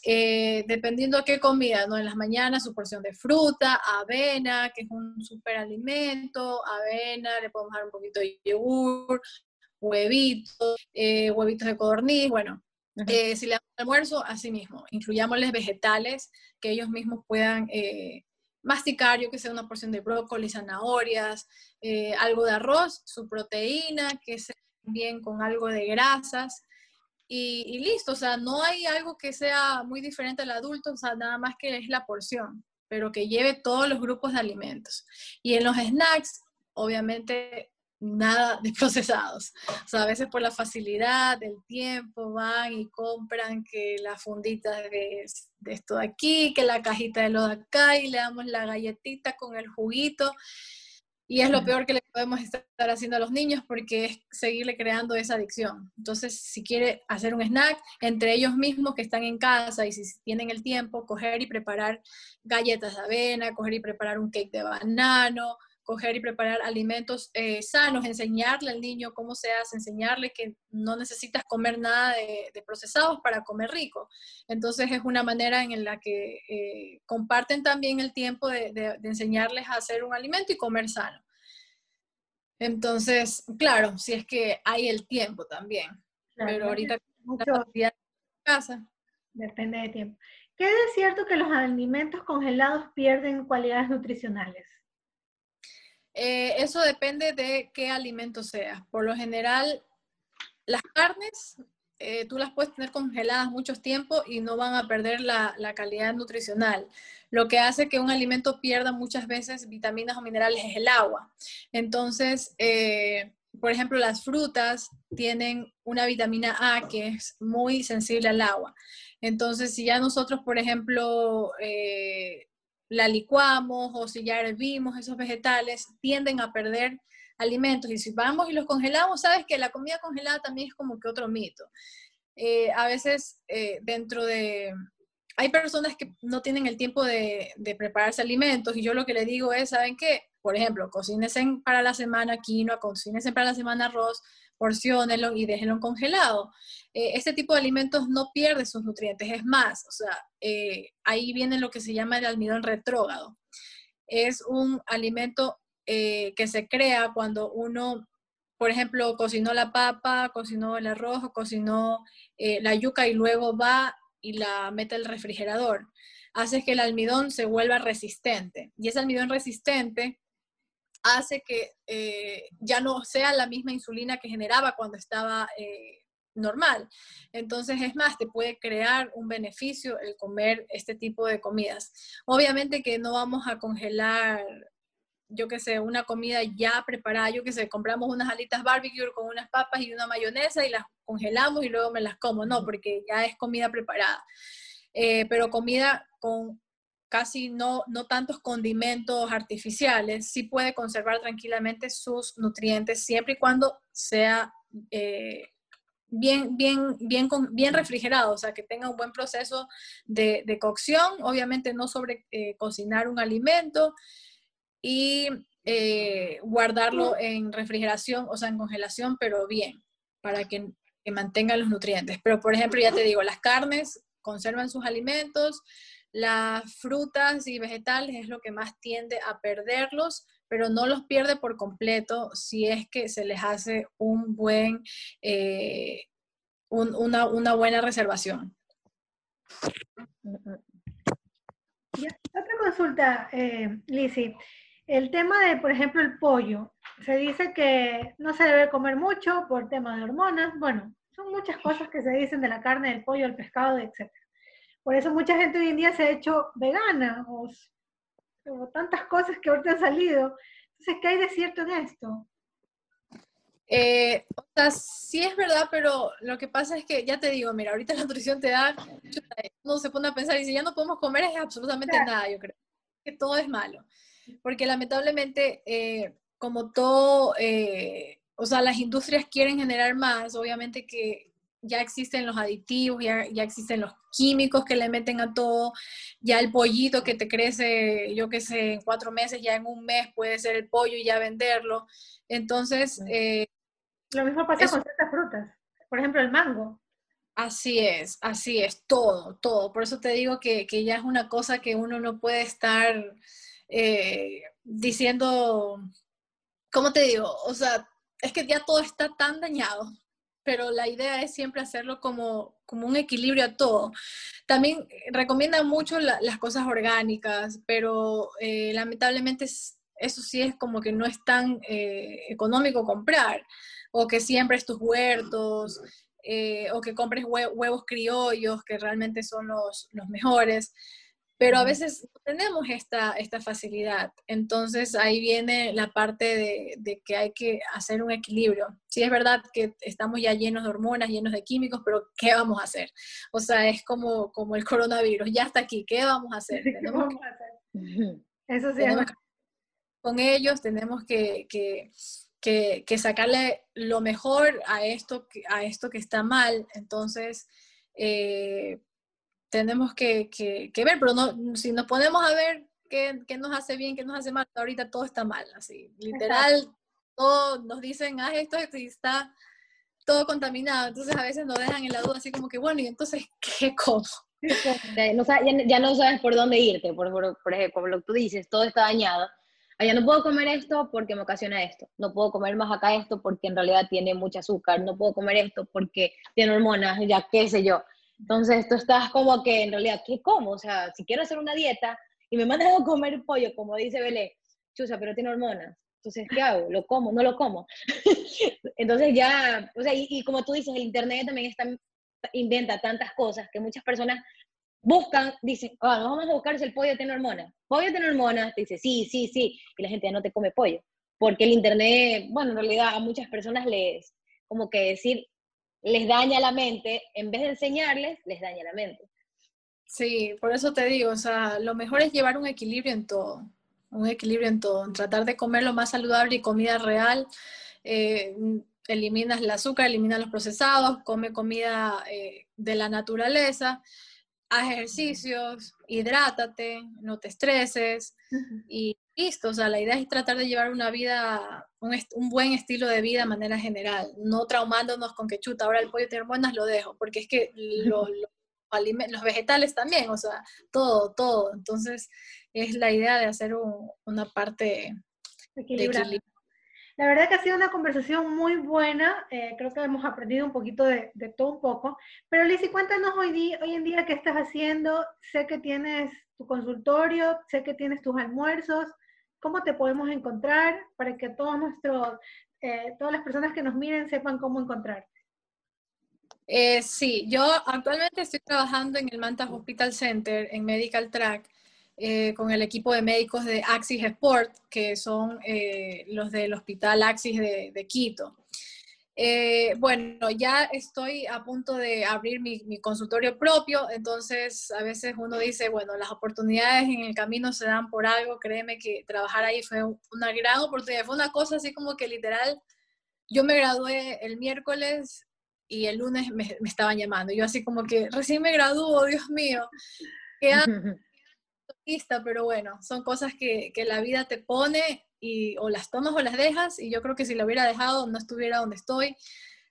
eh, dependiendo de qué comida, ¿no? En las mañanas su porción de fruta, avena, que es un superalimento, avena, le podemos dar un poquito de yogur, huevitos, eh, huevitos de codorniz, bueno. Eh, si le damos almuerzo, así mismo, incluyámosles vegetales que ellos mismos puedan masticar, yo que sé, una porción de brócoli, zanahorias, eh, algo de arroz, su proteína, que sea bien con algo de grasas. Y, listo, o sea, no hay algo que sea muy diferente al adulto, o sea, nada más que es la porción, pero que lleve todos los grupos de alimentos. Y en los snacks, obviamente, nada de procesados. O sea, a veces por la facilidad del tiempo van y compran que la fundita de, de, esto de aquí, que la cajita de lo de acá y le damos la galletita con el juguito. Y es lo peor que le podemos estar haciendo a los niños porque es seguirle creando esa adicción. Entonces, si quiere hacer un snack entre ellos mismos que están en casa y si tienen el tiempo, coger y preparar galletas de avena, coger y preparar un cake de banano, coger y preparar alimentos eh, sanos, enseñarle al niño cómo se hace, enseñarle que no necesitas comer nada de, procesados para comer rico. Entonces es una manera en la que eh, comparten también el tiempo de, enseñarles a hacer un alimento y comer sano. Entonces, claro, si es que hay el tiempo también, pero ahorita casa. Depende de tiempo. ¿Qué es cierto que los alimentos congelados pierden cualidades nutricionales? Eh, eso depende de qué alimento sea. Por lo general, las carnes eh, tú las puedes tener congeladas mucho tiempo y no van a perder la, calidad nutricional. Lo que hace que un alimento pierda muchas veces vitaminas o minerales es el agua. Entonces, eh, por ejemplo, las frutas tienen una vitamina A que es muy sensible al agua. Entonces, si ya nosotros, por ejemplo, la licuamos o si ya hervimos esos vegetales, tienden a perder alimentos. Y si vamos y los congelamos, sabes que la comida congelada también es como que otro mito. Eh, a veces eh, dentro de... Hay personas que no tienen el tiempo de, prepararse alimentos y yo lo que le digo es, ¿saben qué? Por ejemplo, cocínense para la semana quinoa, cocínense para la semana arroz, porciónenlo y déjenlo congelado. Eh, este tipo de alimentos no pierde sus nutrientes, es más, o sea, ahí viene lo que se llama el almidón retrógrado. Es un alimento eh, que se crea cuando uno, por ejemplo, cocinó la papa, cocinó el arroz, cocinó eh, la yuca y luego va y la mete al refrigerador. Hace que el almidón se vuelva resistente. Y ese almidón resistente hace que eh, ya no sea la misma insulina que generaba cuando estaba normal. Entonces, es más, te puede crear un beneficio el comer este tipo de comidas. Obviamente que no vamos a congelar yo qué sé, una comida ya preparada, yo qué sé, compramos unas alitas barbecue con unas papas y una mayonesa y las congelamos y luego me las como, no, porque ya es comida preparada. Eh, pero comida con casi no, no tantos condimentos artificiales, sí puede conservar tranquilamente sus nutrientes siempre y cuando sea eh, bien, bien, bien, bien refrigerado, o sea, que tenga un buen proceso de, cocción, obviamente no sobre eh, cocinar un alimento, y eh, guardarlo en refrigeración, o sea, en congelación, pero bien, para que, que mantengan los nutrientes. Pero, por ejemplo, ya te digo, las carnes conservan sus alimentos, las frutas y vegetales es lo que más tiende a perderlos, pero no los pierde por completo si es que se les hace un buen, eh, una, una, buena reservación. otra consulta, eh. El tema de, por ejemplo, el pollo. Se dice que no se debe comer mucho por tema de hormonas. Bueno, son muchas cosas que se dicen de la carne, del pollo, del pescado, etc. Por eso mucha gente hoy en día se ha hecho vegana o, tantas cosas que ahorita han salido. Entonces, ¿qué hay de cierto en esto? Eh, o sea, sí es verdad, pero lo que pasa es que, ya te digo, mira, ahorita la nutrición te da, uno se pone a pensar y si ya no podemos comer es absolutamente nada, yo creo. Que todo es malo porque lamentablemente, eh, como todo, eh, o sea, las industrias quieren generar más, obviamente que ya existen los aditivos, ya, ya, existen los químicos que le meten a todo, ya el pollito que te crece, yo qué sé, en cuatro meses, ya en un mes puede ser el pollo y ya venderlo. Entonces... Eh, Lo mismo pasa con ciertas frutas, por ejemplo, el mango. Así es, así es, todo, todo. Por eso te digo que, que ya es una cosa que uno no puede estar eh, diciendo, ¿cómo te digo? O sea, es que ya todo está tan dañado, pero la idea es siempre hacerlo como, como un equilibrio a todo. También recomiendan mucho las cosas orgánicas, pero eh, lamentablemente eso sí es como que no es tan eh, económico comprar, o que siembres tus huertos, o que compres huevos criollos, que realmente son los, los mejores pero a veces no tenemos esta, esta facilidad. Entonces ahí viene la parte de, que hay que hacer un equilibrio. Sí es verdad que estamos ya llenos de hormonas, llenos de químicos, pero ¿qué vamos a hacer? O sea, es como, como el coronavirus, ya está aquí, ¿qué vamos a hacer? Tenemos Eso sí. con ellos tenemos que, que, sacarle lo mejor a esto, a esto que está mal. Entonces, eh, tenemos que, ver, pero no, si nos ponemos a ver qué, nos hace bien, qué nos hace mal, ahorita todo está mal, así, literal, todo nos dicen, haz esto, está todo contaminado, entonces a veces nos dejan en la duda así como que, bueno, y entonces, ¿qué como? ya, no sabes por dónde irte, por, por, ejemplo, como lo que tú dices, todo está dañado. ya no puedo comer esto porque me ocasiona esto. No puedo comer más acá esto porque en realidad tiene mucho azúcar. No puedo comer esto porque tiene hormonas, ya qué sé yo. Entonces tú estás como que en realidad, ¿qué como? O sea, si quiero hacer una dieta y me mandan a comer pollo, como dice Belé, chusa, pero tiene hormonas. Entonces, ¿qué hago? ¿Lo como? ¿No lo como? Entonces ya, o sea, y, como tú dices, el Internet también está, inventa tantas cosas que muchas personas buscan, dicen, ah, vamos a buscar si el pollo tiene hormonas. ¿Pollo tiene hormonas? Te dice, sí, sí, sí. Y la gente ya no te come pollo. Porque el Internet, bueno, en realidad a muchas personas les, como que decir, les daña la mente, en vez de enseñarles, les daña la mente. Sí, por eso te digo, o sea, lo mejor es llevar un equilibrio en todo, un equilibrio en todo, tratar de comer lo más saludable y comida real. Eh, eliminas el azúcar, eliminas los procesados, come comida eh, de la naturaleza, haz ejercicios, hidrátate, no te estreses y listo. O sea, la idea es tratar de llevar una vida, un, buen estilo de vida de manera general, no traumándonos con que chuta, ahora el pollo tiene hormonas, lo dejo, porque es que los, los, vegetales también, o sea, todo, todo. Entonces, es la idea de hacer una parte equilibrada. La verdad que ha sido una conversación muy buena, eh, creo que hemos aprendido un poquito de, todo un poco, pero Lizzy, cuéntanos hoy, día, en día qué estás haciendo, sé que tienes tu consultorio, sé que tienes tus almuerzos, ¿cómo te podemos encontrar para que todos nuestros, eh, todas las personas que nos miren sepan cómo encontrar? Eh, sí, yo actualmente estoy trabajando en el Mantas Hospital Center, en Medical Track, eh, con el equipo de médicos de Axis Sport, que son eh, los del Hospital Axis de, Quito. Eh, bueno, ya estoy a punto de abrir mi, consultorio propio, entonces a veces uno dice, bueno, las oportunidades en el camino se dan por algo, créeme que trabajar ahí fue una gran oportunidad, fue una cosa así como que literal, yo me gradué el miércoles y el lunes me, me estaban llamando, yo así como que recién me graduó, Dios mío, ¿qué pero bueno, son cosas que, que, la vida te pone y o las tomas o las dejas y yo creo que si lo hubiera dejado no estuviera donde estoy.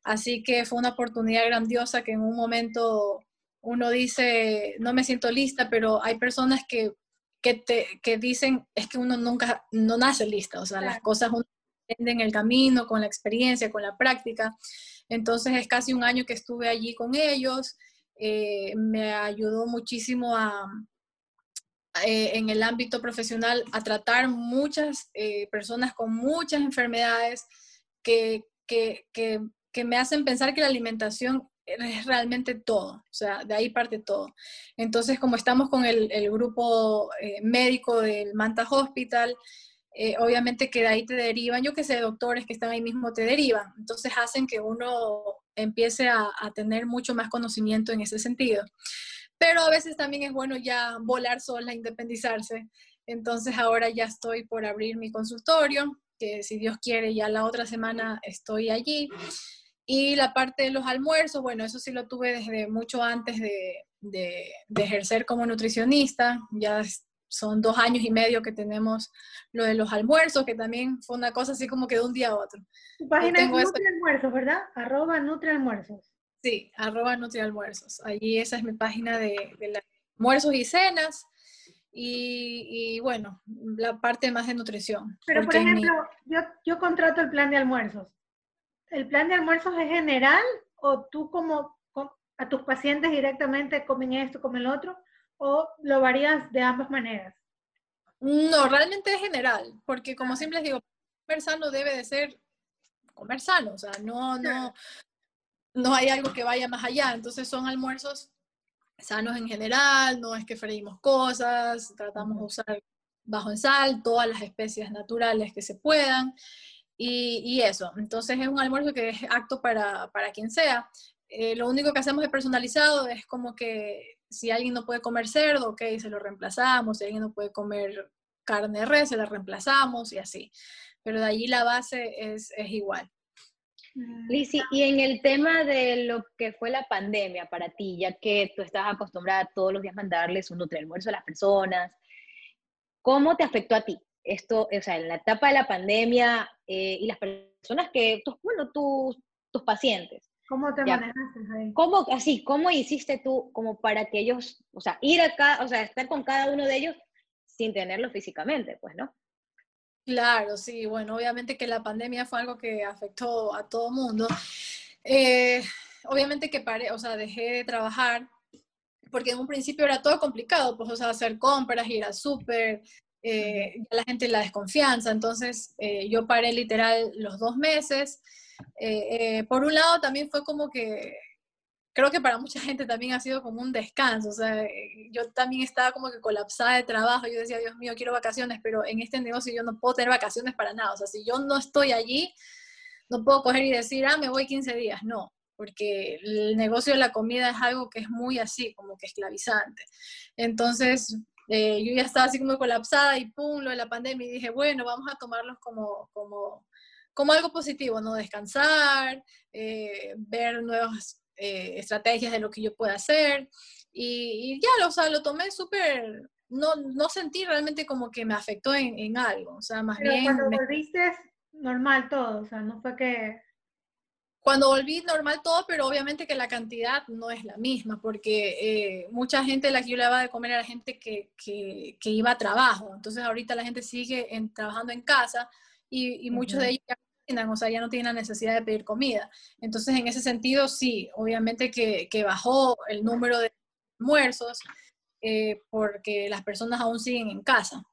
Así que fue una oportunidad grandiosa que en un momento uno dice, no me siento lista, pero hay personas que, que, te, que dicen, es que uno nunca, no nace lista, o sea, las cosas uno aprende en el camino, con la experiencia, con la práctica. Entonces es casi un año que estuve allí con ellos, eh, me ayudó muchísimo a, eh, en el ámbito profesional a tratar muchas eh, personas con muchas enfermedades que, que, que, que, me hacen pensar que la alimentación es realmente todo, o sea, de ahí parte todo. Entonces, como estamos con el, el grupo eh, médico del Manta Hospital, obviamente que de ahí te derivan, yo que sé, doctores que están ahí mismo te derivan, entonces hacen que uno empiece a, a tener mucho más conocimiento en ese sentido pero a veces también es bueno ya volar sola, independizarse. Entonces ahora ya estoy por abrir mi consultorio, que si Dios quiere ya la otra semana estoy allí. Y la parte de los almuerzos, bueno, eso sí lo tuve desde mucho antes de, de, ejercer como nutricionista. Ya son dos años y medio que tenemos lo de los almuerzos, que también fue una cosa así como que de un día a otro. Tu página es Nutrialmuerzos, ¿verdad? Arroba Nutrialmuerzos. Sí, arroba NutriAlmuerzos. Allí esa es mi página de, almuerzos y cenas. Y, bueno, la parte más de nutrición. Pero por ejemplo, yo, yo contrato el plan de almuerzos. ¿El plan de almuerzos es general o tú como a tus pacientes directamente comen esto, comen lo otro? ¿O lo varías de ambas maneras? No, realmente es general, porque como ah. siempre les digo, comer sano debe de ser comer sano, o sea, no, no, no hay algo que vaya más allá. Entonces son almuerzos sanos en general, no es que freímos cosas, tratamos de usar bajo en sal, todas las especies naturales que se puedan y, eso. Entonces es un almuerzo que es apto para, quien sea. Eh, lo único que hacemos de personalizado es como que si alguien no puede comer cerdo, ok, se lo reemplazamos, si alguien no puede comer carne de res, se la reemplazamos y así. Pero de allí la base es, es igual. Lizzy, y en el tema de lo que fue la pandemia para ti, ya que tú estás acostumbrada todos los días mandarles un almuerzo a las personas, ¿cómo te afectó a ti? Esto, o sea, en la etapa de la pandemia eh, y las personas que, tus, bueno, tus, tus pacientes. ¿Cómo te manejaste ahí? ¿Cómo, así, cómo hiciste tú como para que ellos, o sea, ir acá, o sea, estar con cada uno de ellos sin tenerlo físicamente, pues, ¿no? Claro, sí, bueno, obviamente que la pandemia fue algo que afectó a todo mundo. Eh, obviamente que paré, o sea, dejé de trabajar porque en un principio era todo complicado, pues, o sea, hacer compras, ir al súper, eh, la gente la desconfianza, entonces eh, yo paré literal los dos meses. Por un lado también fue como que, creo que para mucha gente también ha sido como un descanso, o sea, yo también estaba como que colapsada de trabajo, yo decía, Dios mío, quiero vacaciones, pero en este negocio yo no puedo tener vacaciones para nada, o sea, si yo no estoy allí, no puedo coger y decir, ah, me voy 15 días, no, porque el negocio de la comida es algo que es muy así, como que esclavizante. Entonces, eh, yo ya estaba así como colapsada y pum, lo de la pandemia y dije, bueno, vamos a tomarlos como, como, como algo positivo, ¿no? Descansar, eh, ver nuevas eh, estrategias de lo que yo pueda hacer y, ya, o sea, lo tomé súper, no, no sentí realmente como que me afectó en, en algo, o sea, más bien... cuando volviste normal todo, o sea, no fue que cuando volví normal todo, pero obviamente que la cantidad no es la misma, porque eh, mucha gente la que yo le daba de comer era gente que, que, que, iba a trabajo. Entonces ahorita la gente sigue en, trabajando en casa y, y muchos de ellos ya o sea, ya no tienen la necesidad de pedir comida. Entonces en ese sentido sí, obviamente que, que bajó el número de almuerzos eh, porque las personas aún siguen en casa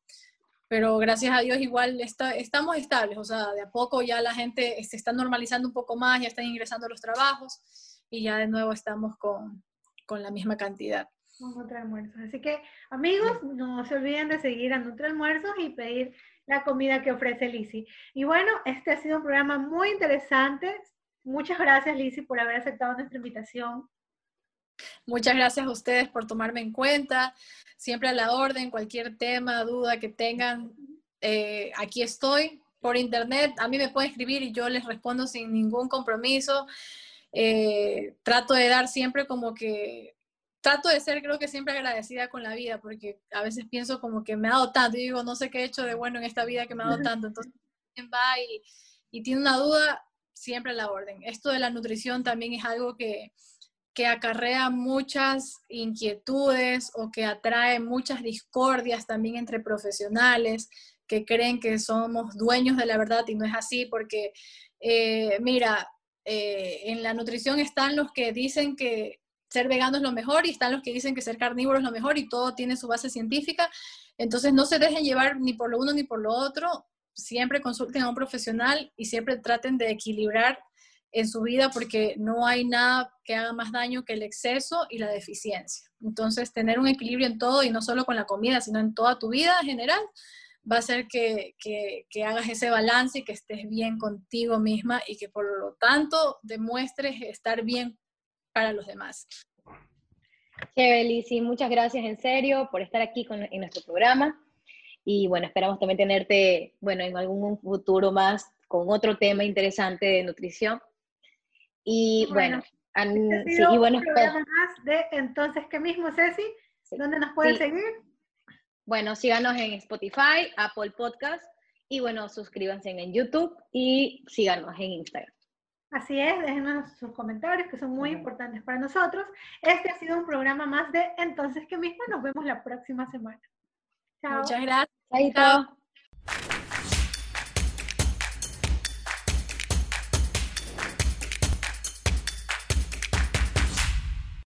pero gracias a Dios igual está, estamos estables, o sea, de a poco ya la gente se está normalizando un poco más, ya están ingresando a los trabajos y ya de nuevo estamos con, con la misma cantidad. Así que amigos, no se olviden de seguir a Almuerzos y pedir la comida que ofrece Lisi. Y bueno, este ha sido un programa muy interesante. Muchas gracias Lisi por haber aceptado nuestra invitación. Muchas gracias a ustedes por tomarme en cuenta. Siempre a la orden, cualquier tema, duda que tengan, eh, aquí estoy por internet. A mí me pueden escribir y yo les respondo sin ningún compromiso. Eh, trato de dar siempre como que, trato de ser creo que siempre agradecida con la vida, porque a veces pienso como que me ha dado tanto y digo, no sé qué he hecho de bueno en esta vida que me ha dado tanto. Entonces, va y, y tiene una duda, siempre a la orden. Esto de la nutrición también es algo que que acarrea muchas inquietudes o que atrae muchas discordias también entre profesionales que creen que somos dueños de la verdad y no es así porque, eh, mira, eh, en la nutrición están los que dicen que ser vegano es lo mejor y están los que dicen que ser carnívoro es lo mejor y todo tiene su base científica. Entonces no se dejen llevar ni por lo uno ni por lo otro. Siempre consulten a un profesional y siempre traten de equilibrar en su vida porque no hay nada que haga más daño que el exceso y la deficiencia. Entonces, tener un equilibrio en todo y no solo con la comida, sino en toda tu vida en general, va a hacer que, que, hagas ese balance y que estés bien contigo misma y que por lo tanto demuestres estar bien para los demás. Chévere, sí, muchas gracias en serio por estar aquí con, en nuestro programa. Y bueno, esperamos también tenerte, bueno, en algún futuro más con otro tema interesante de nutrición. Y bueno, este sí, y bueno, más de entonces, ¿qué mismo, Ceci? ¿Dónde nos pueden seguir? Bueno, síganos en Spotify, Apple Podcast y bueno, suscríbanse en YouTube y síganos en Instagram. Así es, déjenos sus comentarios que son muy importantes para nosotros. Este ha sido un programa más de Entonces, ¿qué mismo? Nos vemos la próxima semana. Chao. Muchas gracias. Chao.